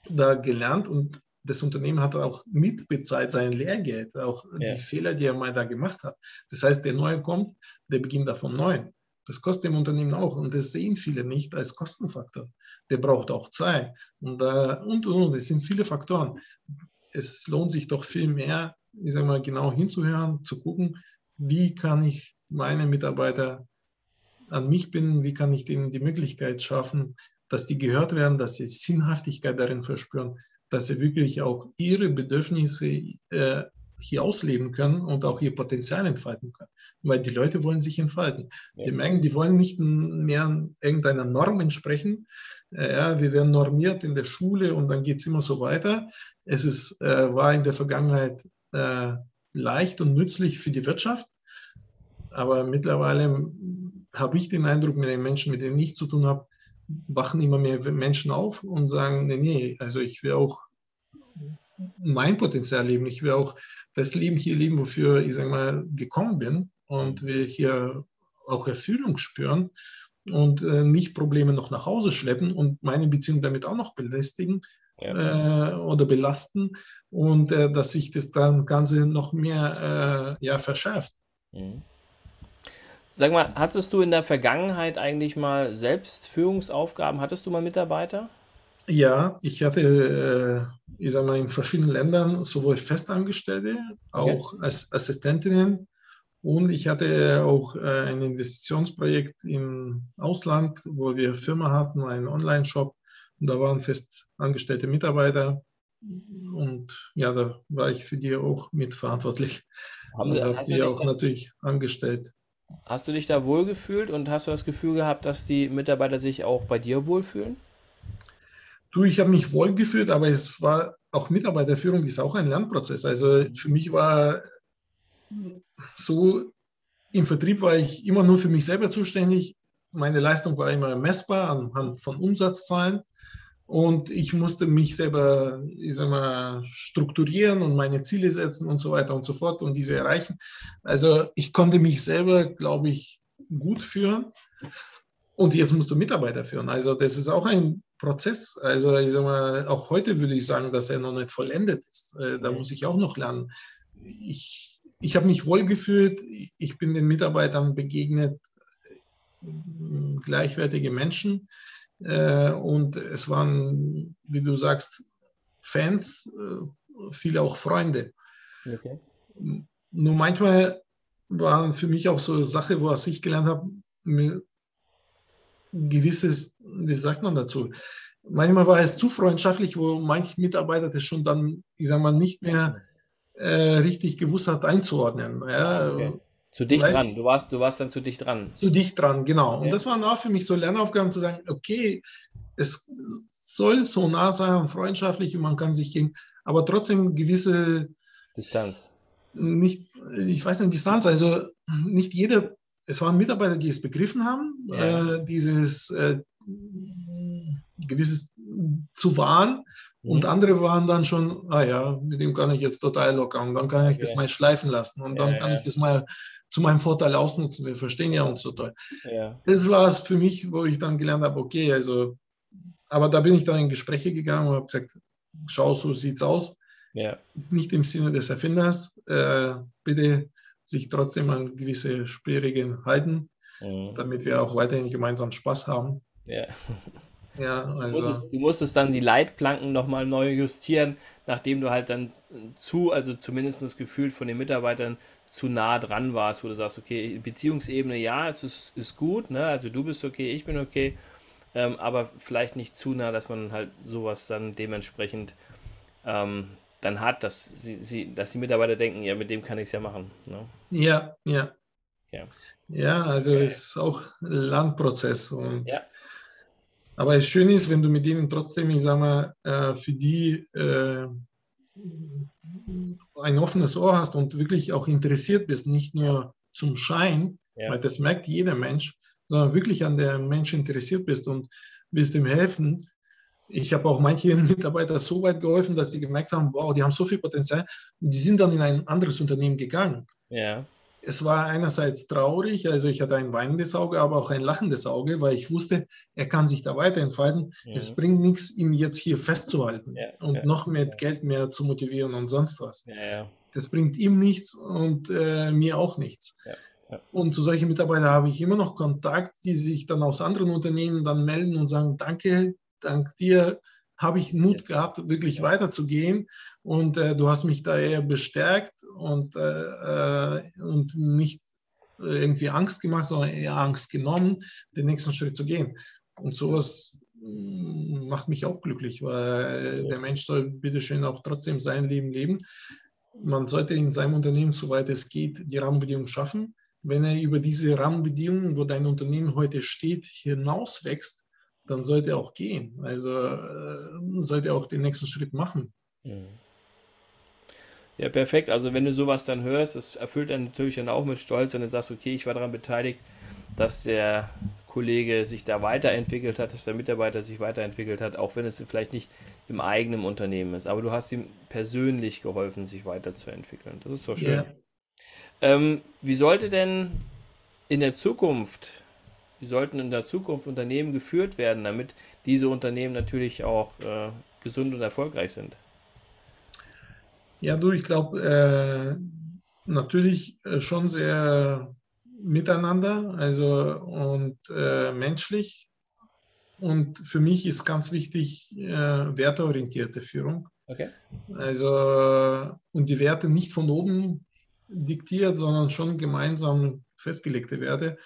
da gelernt und das Unternehmen hat auch mitbezahlt sein Lehrgeld, auch ja. die Fehler, die er mal da gemacht hat. Das heißt, der Neue kommt, der beginnt da vom Neuen. Das kostet dem Unternehmen auch und das sehen viele nicht als Kostenfaktor. Der braucht auch Zeit und, äh, und, und, es sind viele Faktoren. Es lohnt sich doch viel mehr, ich sage mal, genau hinzuhören, zu gucken, wie kann ich meine Mitarbeiter an mich binden, wie kann ich denen die Möglichkeit schaffen, dass die gehört werden, dass sie Sinnhaftigkeit darin verspüren, dass sie wirklich auch ihre Bedürfnisse äh, hier ausleben können und auch ihr Potenzial entfalten können. Weil die Leute wollen sich entfalten. Ja. Die merken, die wollen nicht mehr irgendeiner Norm entsprechen, äh, ja, wir werden normiert in der Schule und dann geht es immer so weiter. Es ist, äh, war in der Vergangenheit äh, leicht und nützlich für die Wirtschaft, aber mittlerweile habe ich den Eindruck, mit den Menschen, mit denen ich zu tun habe, wachen immer mehr Menschen auf und sagen, nee, nee, also ich will auch mein Potenzial leben, ich will auch das Leben hier leben, wofür ich sage mal gekommen bin und will hier auch Erfüllung spüren und äh, nicht Probleme noch nach Hause schleppen und meine Beziehung damit auch noch belästigen ja. äh, oder belasten und äh, dass sich das dann Ganze noch mehr äh, ja, verschärft. Mhm. Sag mal, hattest du in der Vergangenheit eigentlich mal selbst Führungsaufgaben? Hattest du mal Mitarbeiter? Ja, ich hatte, äh, ich sag mal, in verschiedenen Ländern sowohl Festangestellte, auch okay. als Assistentinnen und ich hatte auch äh, ein Investitionsprojekt im Ausland, wo wir Firma hatten, einen Online-Shop und da waren fest angestellte Mitarbeiter und ja, da war ich für die auch mitverantwortlich. Haben und habe die auch natürlich angestellt. Hast du dich da wohlgefühlt und hast du das Gefühl gehabt, dass die Mitarbeiter sich auch bei dir wohlfühlen? Du, ich habe mich wohlgefühlt, aber es war auch Mitarbeiterführung ist auch ein Lernprozess. Also für mich war so im Vertrieb war ich immer nur für mich selber zuständig. Meine Leistung war immer messbar anhand von Umsatzzahlen. Und ich musste mich selber, ich sag mal, strukturieren und meine Ziele setzen und so weiter und so fort und diese erreichen. Also ich konnte mich selber, glaube ich, gut führen. Und jetzt musst du Mitarbeiter führen. Also das ist auch ein Prozess. Also ich sag mal, auch heute würde ich sagen, dass er noch nicht vollendet ist. Äh, da muss ich auch noch lernen. Ich, ich habe mich wohlgefühlt. Ich bin den Mitarbeitern begegnet, gleichwertige Menschen. Äh, und es waren, wie du sagst, Fans, äh, viele auch Freunde. Okay. Nur manchmal waren für mich auch so Sache, was ich gelernt habe, gewisses, wie sagt man dazu? Manchmal war es zu freundschaftlich, wo manche Mitarbeiter das schon dann, ich sag mal, nicht mehr äh, richtig gewusst hat einzuordnen. Ja, okay. Zu dicht weißt, dran, du warst, du warst dann zu dicht dran. Zu dicht dran, genau. Und ja. das waren auch für mich so Lernaufgaben zu sagen, okay, es soll so nah sein und freundschaftlich und man kann sich gehen, aber trotzdem gewisse Distanz. Nicht, ich weiß nicht, Distanz, also nicht jeder, es waren Mitarbeiter, die es begriffen haben, ja. äh, dieses äh, gewisses zu wahren und mhm. andere waren dann schon, ah ja, mit dem kann ich jetzt total locker und dann kann ich okay. das mal schleifen lassen und dann ja, kann ich das mal zu meinem Vorteil ausnutzen. Wir verstehen ja uns so toll. Ja. Das war es für mich, wo ich dann gelernt habe, okay, also, aber da bin ich dann in Gespräche gegangen und habe gesagt, schau, so sieht's aus. Ja. Nicht im Sinne des Erfinders. Äh, bitte sich trotzdem an gewisse Spielregeln halten, mhm. damit wir auch weiterhin gemeinsam Spaß haben. Ja. Ja, also. du, musstest, du musstest dann die Leitplanken nochmal neu justieren, nachdem du halt dann zu, also zumindest das Gefühl von den Mitarbeitern zu nah dran warst, wo du sagst, okay, Beziehungsebene, ja, es ist, ist gut, ne? also du bist okay, ich bin okay, ähm, aber vielleicht nicht zu nah, dass man halt sowas dann dementsprechend ähm, dann hat, dass sie, sie, dass die Mitarbeiter denken, ja, mit dem kann ich es ja machen. Ne? Ja, ja. Ja, ja also okay. ist auch ein Lernprozess und ja. Aber es schön ist, wenn du mit denen trotzdem, ich sag mal, äh, für die äh, ein offenes Ohr hast und wirklich auch interessiert bist, nicht nur zum Schein, ja. weil das merkt jeder Mensch, sondern wirklich an der Mensch interessiert bist und willst ihm helfen. Ich habe auch manchen Mitarbeitern so weit geholfen, dass die gemerkt haben, wow, die haben so viel Potenzial und die sind dann in ein anderes Unternehmen gegangen. Ja es war einerseits traurig, also ich hatte ein weinendes Auge, aber auch ein lachendes Auge, weil ich wusste, er kann sich da weiterentfalten. Mhm. Es bringt nichts, ihn jetzt hier festzuhalten ja, und ja, noch mehr ja. Geld mehr zu motivieren und sonst was. Das bringt ihm nichts und äh, mir auch nichts. Und zu solchen Mitarbeitern habe ich immer noch Kontakt, die sich dann aus anderen Unternehmen dann melden und sagen, danke, dank dir habe ich Mut gehabt, wirklich weiterzugehen. Und äh, du hast mich da eher bestärkt und, äh, äh, und nicht irgendwie Angst gemacht, sondern eher Angst genommen, den nächsten Schritt zu gehen. Und sowas mm, macht mich auch glücklich, weil der Mensch soll bitteschön auch trotzdem sein Leben leben. Man sollte in seinem Unternehmen, soweit es geht, die Rahmenbedingungen schaffen. Wenn er über diese Rahmenbedingungen, wo dein Unternehmen heute steht, hinauswächst, dann sollte er auch gehen. Also äh, sollte er auch den nächsten Schritt machen. Mhm. Ja, perfekt. Also wenn du sowas dann hörst, das erfüllt dann natürlich dann auch mit Stolz, wenn du sagst, okay, ich war daran beteiligt, dass der Kollege sich da weiterentwickelt hat, dass der Mitarbeiter sich weiterentwickelt hat, auch wenn es vielleicht nicht im eigenen Unternehmen ist. Aber du hast ihm persönlich geholfen, sich weiterzuentwickeln. Das ist doch schön. Yeah. Ähm, wie sollte denn in der Zukunft, wie sollten in der Zukunft Unternehmen geführt werden, damit diese Unternehmen natürlich auch äh, gesund und erfolgreich sind? Ja, du, ich glaube, äh, natürlich äh, schon sehr miteinander, also und äh, menschlich. Und für mich ist ganz wichtig äh, werteorientierte Führung. Okay. Also und die Werte nicht von oben diktiert, sondern schon gemeinsam festgelegte Werte.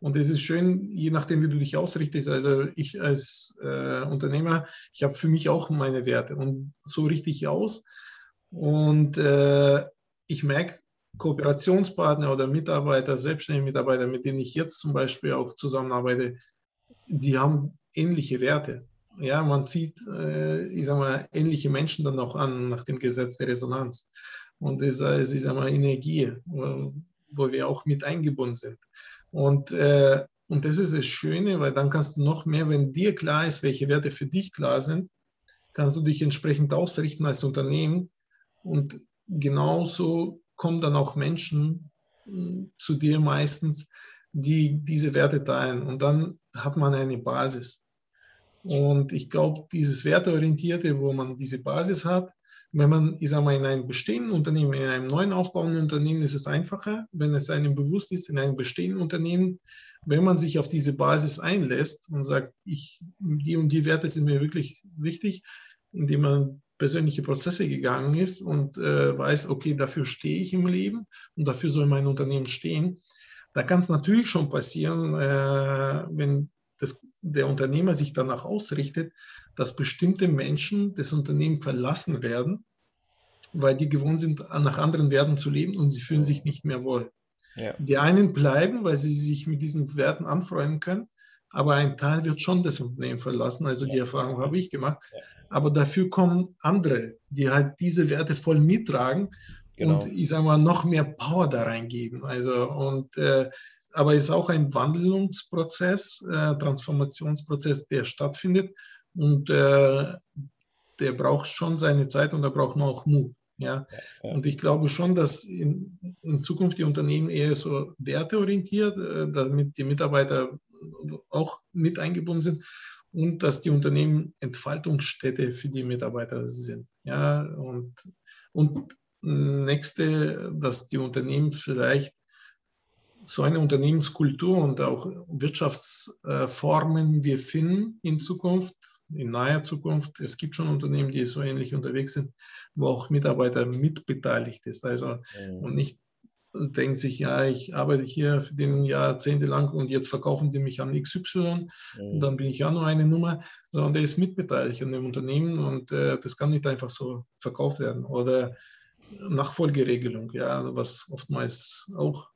Und es ist schön, je nachdem, wie du dich ausrichtest. Also ich als äh, Unternehmer, ich habe für mich auch meine Werte und so richte ich aus. Und äh, ich merke, Kooperationspartner oder Mitarbeiter, selbstständige Mitarbeiter, mit denen ich jetzt zum Beispiel auch zusammenarbeite, die haben ähnliche Werte. Ja, man sieht, äh, ich sag mal, ähnliche Menschen dann auch an nach dem Gesetz der Resonanz. Und es, ist einmal Energie, wo, wo, wir auch mit eingebunden sind. Und, äh, und das ist das Schöne, weil dann kannst du noch mehr, wenn dir klar ist, welche Werte für dich klar sind, kannst du dich entsprechend ausrichten als Unternehmen. Und genauso kommen dann auch Menschen hm, zu dir meistens, die diese Werte teilen. Und dann hat man eine Basis. Und ich glaube, dieses Werteorientierte, wo man diese Basis hat, wenn man, ich sage mal, in einem bestehenden Unternehmen, in einem neuen aufbauenden Unternehmen ist es einfacher, wenn es einem bewusst ist, in einem bestehenden Unternehmen, wenn man sich auf diese Basis einlässt und sagt, ich, die und die Werte sind mir wirklich wichtig, indem man persönliche Prozesse gegangen ist und äh, weiß, okay, dafür stehe ich im Leben und dafür soll mein Unternehmen stehen, da kann es natürlich schon passieren, äh, wenn das, der Unternehmer sich danach ausrichtet, dass bestimmte Menschen das Unternehmen verlassen werden, weil die gewohnt sind, nach anderen Werten zu leben und sie fühlen sich nicht mehr wohl. Ja. Die einen bleiben, weil sie sich mit diesen Werten anfreunden können, aber ein Teil wird schon das Unternehmen verlassen. Also die Erfahrung habe ich gemacht. Aber dafür kommen andere, die halt diese Werte voll mittragen genau. und ich sage mal noch mehr Power da reingeben. Also und äh, aber es ist auch ein Wandlungsprozess, äh, Transformationsprozess, der stattfindet und äh, der braucht schon seine Zeit und da braucht man auch Mut. Ja? ja? Und ich glaube schon, dass in, in, Zukunft die Unternehmen eher so werteorientiert, äh, damit die Mitarbeiter auch mit eingebunden sind und dass die Unternehmen Entfaltungsstätte für die Mitarbeiter sind. Ja, und, und nächste, dass die Unternehmen vielleicht so eine Unternehmenskultur und auch Wirtschaftsformen wir finden in Zukunft, in naher Zukunft. Es gibt schon Unternehmen, die so ähnlich unterwegs sind, wo auch Mitarbeiter mitbeteiligt ist. Also mhm. und nicht denkt sich, ja, ich arbeite hier für den jahrzehntelang und jetzt verkaufen die mich an XY mhm. und dann bin ich ja nur eine Nummer, sondern der ist mitbeteiligt an dem Unternehmen und äh, das kann nicht einfach so verkauft werden. Oder Nachfolgeregelung, ja, was oftmals auch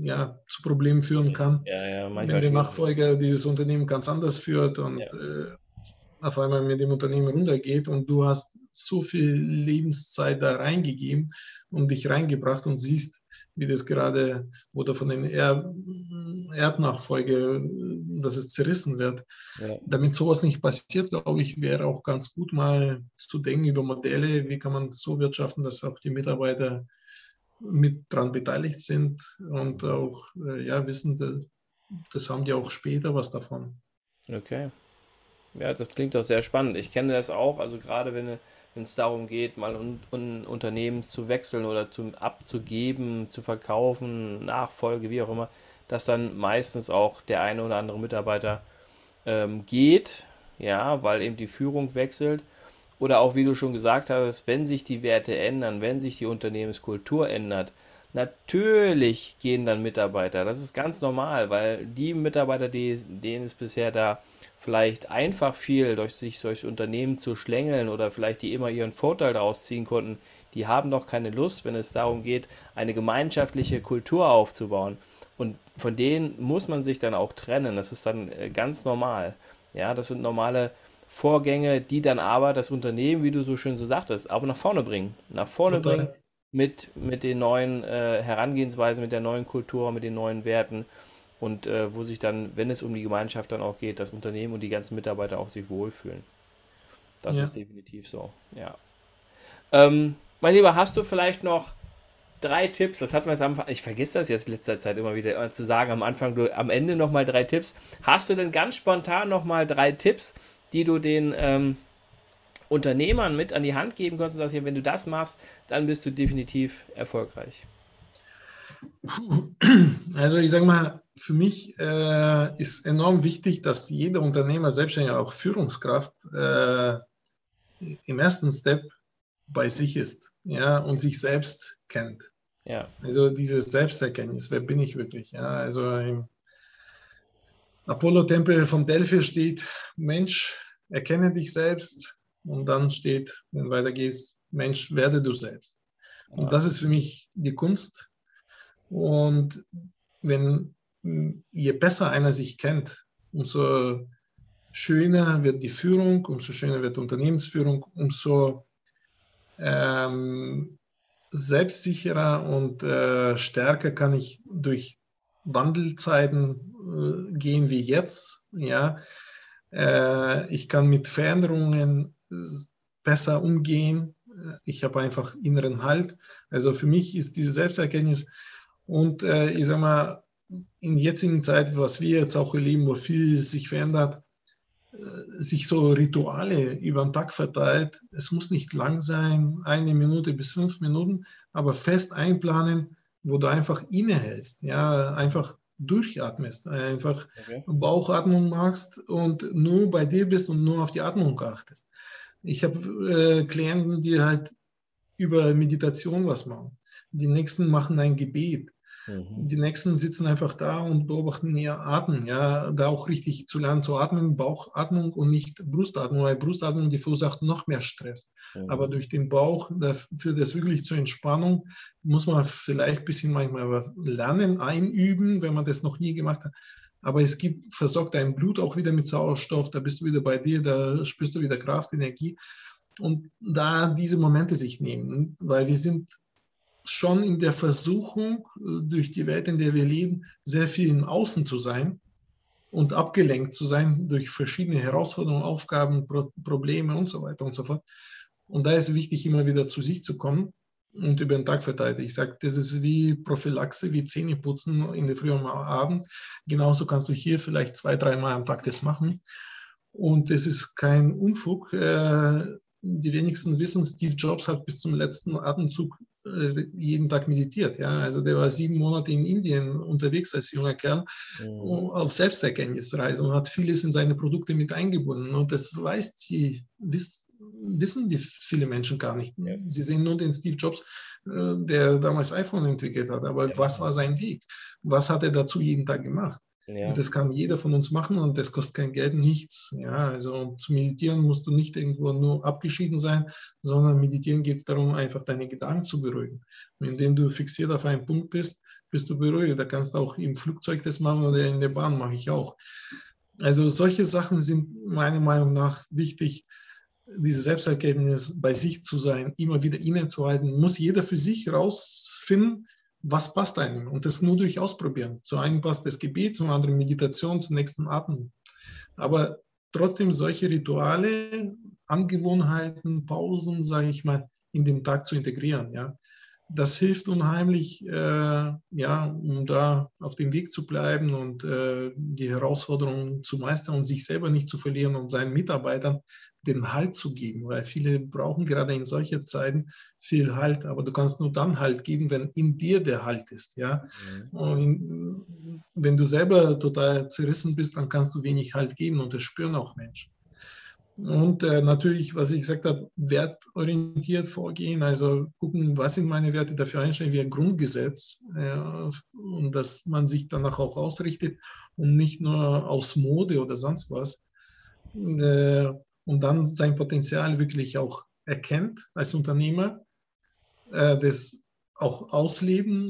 ja, zu Problemen führen kann, ja, ja, wenn der Nachfolger dieses Unternehmen ganz anders führt und äh, auf einmal mit dem Unternehmen runtergeht und du hast so viel Lebenszeit da reingegeben und dich reingebracht und siehst, wie das gerade oder von den Erb Erbnachfolge, dass es zerrissen wird. Ja. Damit sowas nicht passiert, glaube ich, wäre auch ganz gut mal zu denken über Modelle, wie kann man so wirtschaften, dass auch die Mitarbeiter mit dran beteiligt sind und auch äh, ja, wissen, das haben die auch später was davon. Okay. Ja, das klingt doch sehr spannend. Ich kenne das auch, also gerade wenn es darum geht, mal ein, ein Unternehmen zu wechseln oder zu, abzugeben, zu verkaufen, Nachfolge, wie auch immer, dass dann meistens auch der eine oder andere Mitarbeiter ähm, geht, ja, weil eben die Führung wechselt. Oder auch, wie du schon gesagt hast, wenn sich die Werte ändern, wenn sich die Unternehmenskultur ändert, natürlich gehen dann Mitarbeiter. Das ist ganz normal, weil die Mitarbeiter, die, denen es bisher da vielleicht einfach fiel, durch sich solche Unternehmen zu schlängeln oder vielleicht die immer ihren Vorteil daraus ziehen konnten, die haben doch keine Lust, wenn es darum geht, eine gemeinschaftliche Kultur aufzubauen, Und von denen muss man sich dann auch trennen. Das ist dann äh, ganz normal. Ja, das sind normale Vorgänge, die dann aber das Unternehmen, wie du so schön so sagtest, aber nach vorne bringen. Nach vorne Total. bringen mit, mit den neuen äh, Herangehensweisen, mit der neuen Kultur, mit den neuen Werten und äh, wo sich dann, wenn es um die Gemeinschaft dann auch geht, das Unternehmen und die ganzen Mitarbeiter auch sich wohlfühlen. Das ja. ist definitiv so, ja. Ähm, mein Lieber, hast du vielleicht noch drei Tipps? Das hatten wir jetzt am Anfang, ich vergesse das jetzt in letzter Zeit immer wieder äh, zu sagen, am Anfang, du, am Ende nochmal drei Tipps. Hast du denn ganz spontan nochmal drei Tipps, die du den ähm, Unternehmern mit an die Hand geben kannst und sagst, wenn du das machst, dann bist du definitiv erfolgreich? Also ich sage mal, für mich äh, ist enorm wichtig, dass jeder Unternehmer, selbstständig auch Führungskraft, äh, im ersten Step bei sich ist ja, und sich selbst kennt. Ja. Also dieses Selbsterkenntnis, wer bin ich wirklich? Ja, also im Apollo-Tempel von Delphi steht, Mensch, erkenne dich selbst. Und dann steht, wenn du weitergehst, Mensch, werde du selbst. Und das ist für mich die Kunst. Und wenn je besser einer sich kennt, umso schöner wird die Führung, umso schöner wird die Unternehmensführung, umso ähm, selbstsicherer und äh, stärker kann ich durch Wandelzeiten äh, gehen wie jetzt. Ja, äh, ich kann mit Veränderungen besser umgehen. Ich habe einfach inneren Halt. Also für mich ist diese Selbsterkenntnis und äh, ich sage mal, in jetzigen Zeit, was wir jetzt auch erleben, wo viel sich verändert, äh, sich so Rituale über den Tag verteilt. Es muss nicht lang sein, eine Minute bis fünf Minuten, aber fest einplanen, wo du einfach innehältst, ja, einfach durchatmest, einfach okay. Bauchatmung machst und nur bei dir bist und nur auf die Atmung achtest. Ich habe äh, Klienten, die halt über Meditation was machen. Die nächsten machen ein Gebet. Mhm. Die nächsten sitzen einfach da und beobachten ihr Atmen, ja, da auch richtig zu lernen zu atmen, Bauchatmung und nicht Brustatmung, weil Brustatmung, die verursacht noch mehr Stress. Mhm. Aber durch den Bauch, für das wirklich zur Entspannung, muss man vielleicht ein bisschen manchmal lernen, einüben, wenn man das noch nie gemacht hat. Aber es gibt, versorgt dein Blut auch wieder mit Sauerstoff, da bist du wieder bei dir, da spürst du wieder Kraft, Energie. Und da diese Momente sich nehmen, weil wir sind schon in der Versuchung, äh, durch die Welt, in der wir leben, sehr viel im Außen zu sein und abgelenkt zu sein durch verschiedene Herausforderungen, Aufgaben, Pro Probleme und so weiter und so fort. Und da ist wichtig, immer wieder zu sich zu kommen und über den Tag verteilt. Ich sage, das ist wie Prophylaxe, wie Zähneputzen in der Früh und Abend. Genauso kannst du hier vielleicht zwei, dreimal am Tag das machen. Und es ist kein Unfug. Äh, die wenigsten wissen, Steve Jobs hat bis zum letzten Atemzug äh, jeden Tag meditiert. Ja? Also der war sieben Monate in Indien unterwegs als junger Kerl mhm. auf Selbsterkenntnisreise und hat vieles in seine Produkte mit eingebunden. Und das weiß die, wiss, wissen die viele Menschen gar nicht. Sie sehen nur den Steve Jobs, äh, der damals iPhone entwickelt hat. Aber ja. was war sein Weg? Was hat er dazu jeden Tag gemacht? Ja. Das kann jeder von uns machen und das kostet kein Geld, nichts. Ja, also zu meditieren musst du nicht irgendwo nur abgeschieden sein, sondern meditieren geht es darum, einfach deine Gedanken zu beruhigen. Und indem du fixiert auf einen Punkt bist, bist du beruhigt. Da kannst du auch im Flugzeug das machen oder in der Bahn mache ich auch. Also solche Sachen sind meiner Meinung nach wichtig, diese Selbsterkenntnis bei sich zu sein, immer wieder innezuhalten, muss jeder für sich rausfinden, was passt einem und das nur durch Ausprobieren. Zu einem passt das Gebet, zum anderen Meditation, zum nächsten Atmen. Aber trotzdem solche Rituale, Angewohnheiten, Pausen, sage ich mal, in den Tag zu integrieren. Ja. Das hilft unheimlich, äh, ja, um da auf dem Weg zu bleiben und äh, die Herausforderungen zu meistern und sich selber nicht zu verlieren und seinen Mitarbeitern den Halt zu geben, weil viele brauchen gerade in solchen Zeiten viel Halt, aber du kannst nur dann Halt geben, wenn in dir der Halt ist, ja. Mhm. Und wenn du selber total zerrissen bist, dann kannst du wenig Halt geben und das spüren auch Menschen. Und äh, natürlich, was ich gesagt habe, wertorientiert vorgehen, also gucken, was sind meine Werte, dafür einstellen wie ein Grundgesetz äh, und dass man sich danach auch ausrichtet und nicht nur aus Mode oder sonst was. Und, äh, und dann sein Potenzial wirklich auch erkennt als Unternehmer, äh, das auch ausleben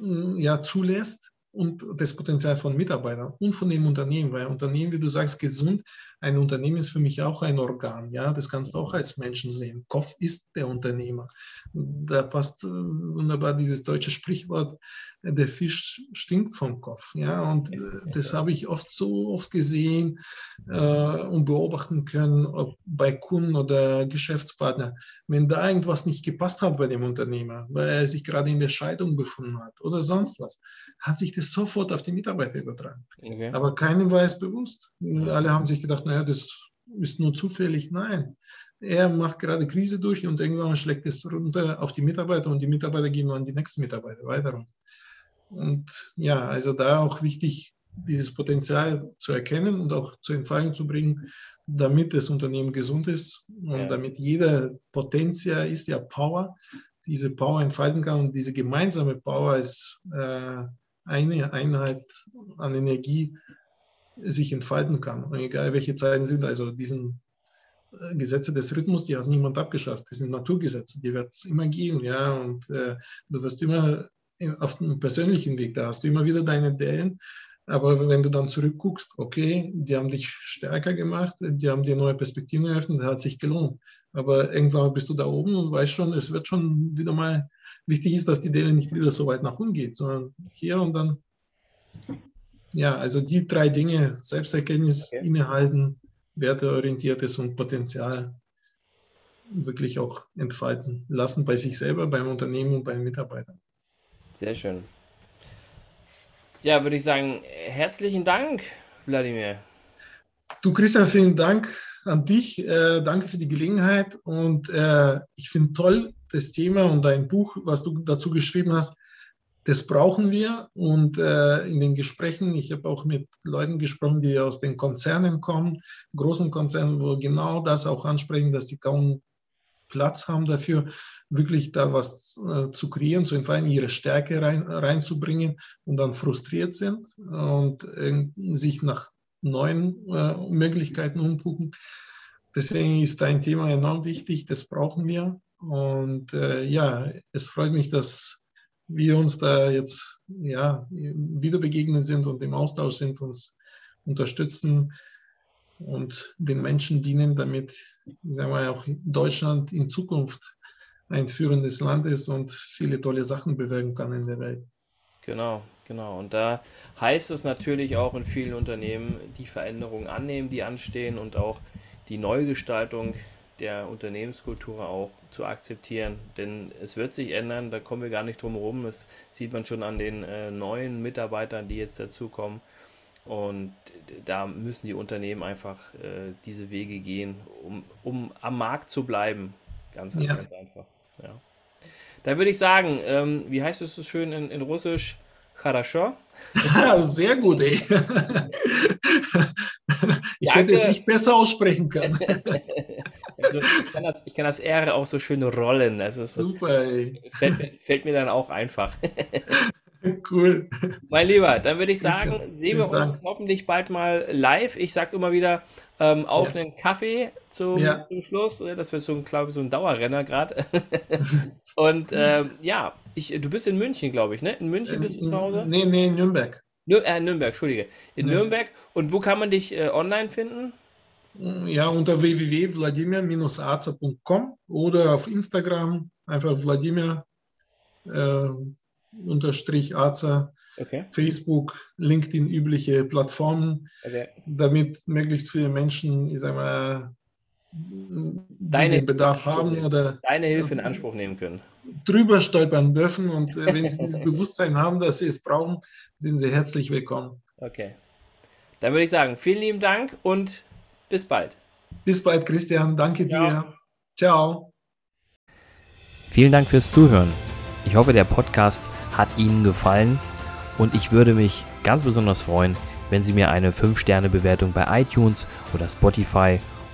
äh, ja, zulässt und das Potenzial von Mitarbeitern und von dem Unternehmen, weil Unternehmen, wie du sagst, gesund, ein Unternehmen ist für mich auch ein Organ, ja, das kannst du auch als Menschen sehen. Kopf ist der Unternehmer. Da passt äh, wunderbar dieses deutsche Sprichwort, der Fisch stinkt vom Kopf, ja, und äh, das habe ich oft so oft gesehen äh, und beobachten können, ob bei Kunden oder Geschäftspartner, wenn da irgendwas nicht gepasst hat bei dem Unternehmer, weil er sich gerade in der Scheidung befunden hat oder sonst was, hat sich das sofort auf die Mitarbeiter übertragen. Okay. Aber keinem war es bewusst. Alle haben sich gedacht, naja, das ist nur zufällig. Nein, er macht gerade Krise durch und irgendwann schlägt es runter auf die Mitarbeiter und die Mitarbeiter gehen an die nächsten Mitarbeiter weiter. Und ja, also da auch wichtig, dieses Potenzial zu erkennen und auch zur Entfaltung zu bringen, damit das Unternehmen gesund ist und ja. damit jeder Potenzial ist, ja Power, diese Power entfalten kann und diese gemeinsame Power ist äh, eine Einheit an Energie sich entfalten kann. Und egal welche Zeiten sind, also diesen äh, Gesetze des Rhythmus, die hat niemand abgeschafft. Das sind Naturgesetze, die wird es immer geben, ja. Und äh, du wirst immer auf dem persönlichen Weg, da hast du immer wieder deine Ideen, aber wenn du dann zurückguckst, okay, die haben dich stärker gemacht, die haben dir neue Perspektiven eröffnet, hat sich gelohnt. Aber irgendwann bist du da oben und weißt schon, es wird schon wieder mal, wichtig ist, dass die Delle nicht wieder so weit nach unten geht, sondern hier und dann, ja, also die drei Dinge, Selbsterkenntnis, okay. innehalten, werteorientiertes und Potenzial wirklich auch entfalten lassen bei sich selber, beim Unternehmen und bei den Mitarbeitern. Sehr schön. Ja, würde ich sagen, herzlichen Dank, Wladimir. Du, Christian, vielen Dank an dich. Äh, danke für die Gelegenheit. Und äh, ich finde toll das Thema und dein Buch, was du dazu geschrieben hast. Das brauchen wir. Und äh, in den Gesprächen, ich habe auch mit Leuten gesprochen, die aus den Konzernen kommen, großen Konzernen, wo genau das auch ansprechen, dass die kaum Platz haben dafür, wirklich da was äh, zu kreieren, zu entfalten, ihre Stärke rein, reinzubringen und dann frustriert sind und äh, sich nach neuen äh, Möglichkeiten umgucken. Deswegen ist dein Thema enorm wichtig, das brauchen wir. Und äh, ja, es freut mich, dass wir uns da jetzt ja, wieder begegnet sind und im Austausch sind, uns unterstützen und den Menschen dienen, damit sagen wir, auch Deutschland in Zukunft ein führendes Land ist und viele tolle Sachen bewirken kann in der Welt. Genau, genau. Und da heißt es natürlich auch in vielen Unternehmen, die Veränderungen annehmen, die anstehen und auch die Neugestaltung der Unternehmenskultur auch zu akzeptieren. Denn es wird sich ändern, da kommen wir gar nicht drum herum. Das sieht man schon an den äh, neuen Mitarbeitern, die jetzt dazukommen. Und da müssen die Unternehmen einfach äh, diese Wege gehen, um, um am Markt zu bleiben. Ganz, ja. ganz einfach. Ja. Dann würde ich sagen, ähm, wie heißt es so schön in, in Russisch? Хорошо? Sehr gut, ey. Ich Danke. hätte es nicht besser aussprechen können. Also, ich, kann das, ich, kann das, R auch so schön rollen. Ist, Super, ey. Fällt, fällt mir dann auch einfach. Cool. Mein Lieber, dann würde ich sagen, sehen wir uns Dank. hoffentlich bald mal live. Ich sage immer wieder ähm, auf ja. einen Kaffee zum, ja. zum, Schluss. Ne? Das wird so ein, glaube ich, so ein Dauerrenner gerade. Und ähm, ja, ich, du bist in München, glaube ich, ne? In München bist du zu Hause? Nee, nee, in Nürnberg. Nür äh, Nürnberg, Entschuldige. In ja. Nürnberg. Und wo kann man dich äh, online finden? Ja, unter www.vladimir-arzer.com oder auf Instagram einfach Wladimir. Äh, unterstrich Aza, okay. Facebook, LinkedIn, übliche Plattformen, okay. damit möglichst viele Menschen, ich sag mal, deine, den Bedarf haben oder deine Hilfe in Anspruch nehmen können. Drüber stolpern dürfen und äh, wenn sie dieses Bewusstsein haben, dass sie es brauchen, sind sie herzlich willkommen. Okay. Dann würde ich sagen, vielen lieben Dank und bis bald. Bis bald, Christian. Danke Ciao. dir. Ciao. Vielen Dank fürs Zuhören. Ich hoffe, der Podcast hat Ihnen gefallen und ich würde mich ganz besonders freuen, wenn Sie mir eine 5-Sterne-Bewertung bei iTunes oder Spotify